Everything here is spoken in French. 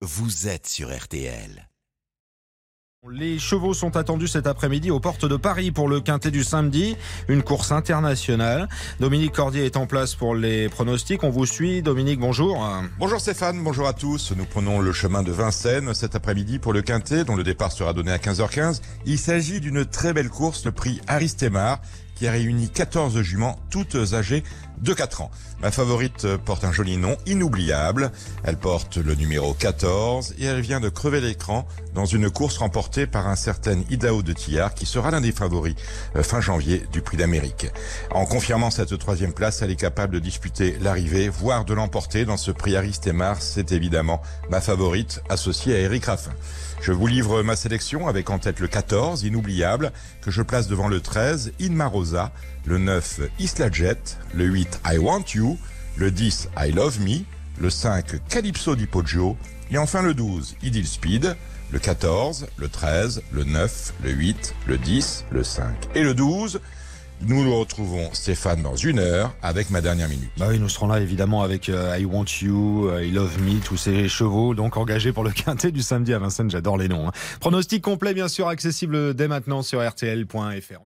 vous êtes sur RTL. Les chevaux sont attendus cet après-midi aux portes de Paris pour le quintet du samedi, une course internationale. Dominique Cordier est en place pour les pronostics. On vous suit. Dominique, bonjour. Bonjour Stéphane, bonjour à tous. Nous prenons le chemin de Vincennes cet après-midi pour le quintet dont le départ sera donné à 15h15. Il s'agit d'une très belle course, le prix Aristémar qui a réuni 14 juments, toutes âgées de 4 ans. Ma favorite porte un joli nom, inoubliable. Elle porte le numéro 14 et elle vient de crever l'écran dans une course remportée par un certain Idaho de Tillard qui sera l'un des favoris euh, fin janvier du prix d'Amérique. En confirmant cette troisième place, elle est capable de disputer l'arrivée, voire de l'emporter dans ce prix Aristémar. C'est évidemment ma favorite associée à Eric Raffin. Je vous livre ma sélection avec en tête le 14, inoubliable, que je place devant le 13, Inma Rosa, le 9, Isla Jet, le 8, I Want You, le 10, I Love Me, le 5, Calypso di Poggio, et enfin le 12, Idil Speed, le 14, le 13, le 9, le 8, le 10, le 5 et le 12. Nous nous retrouvons, Stéphane, dans une heure avec ma dernière minute. Bah oui, nous serons là évidemment avec euh, I Want You, euh, I Love Me, tous ces chevaux donc engagés pour le quintet du samedi à Vincennes. J'adore les noms. hein. Pronostic complet bien sûr accessible dès maintenant sur rtl.fr.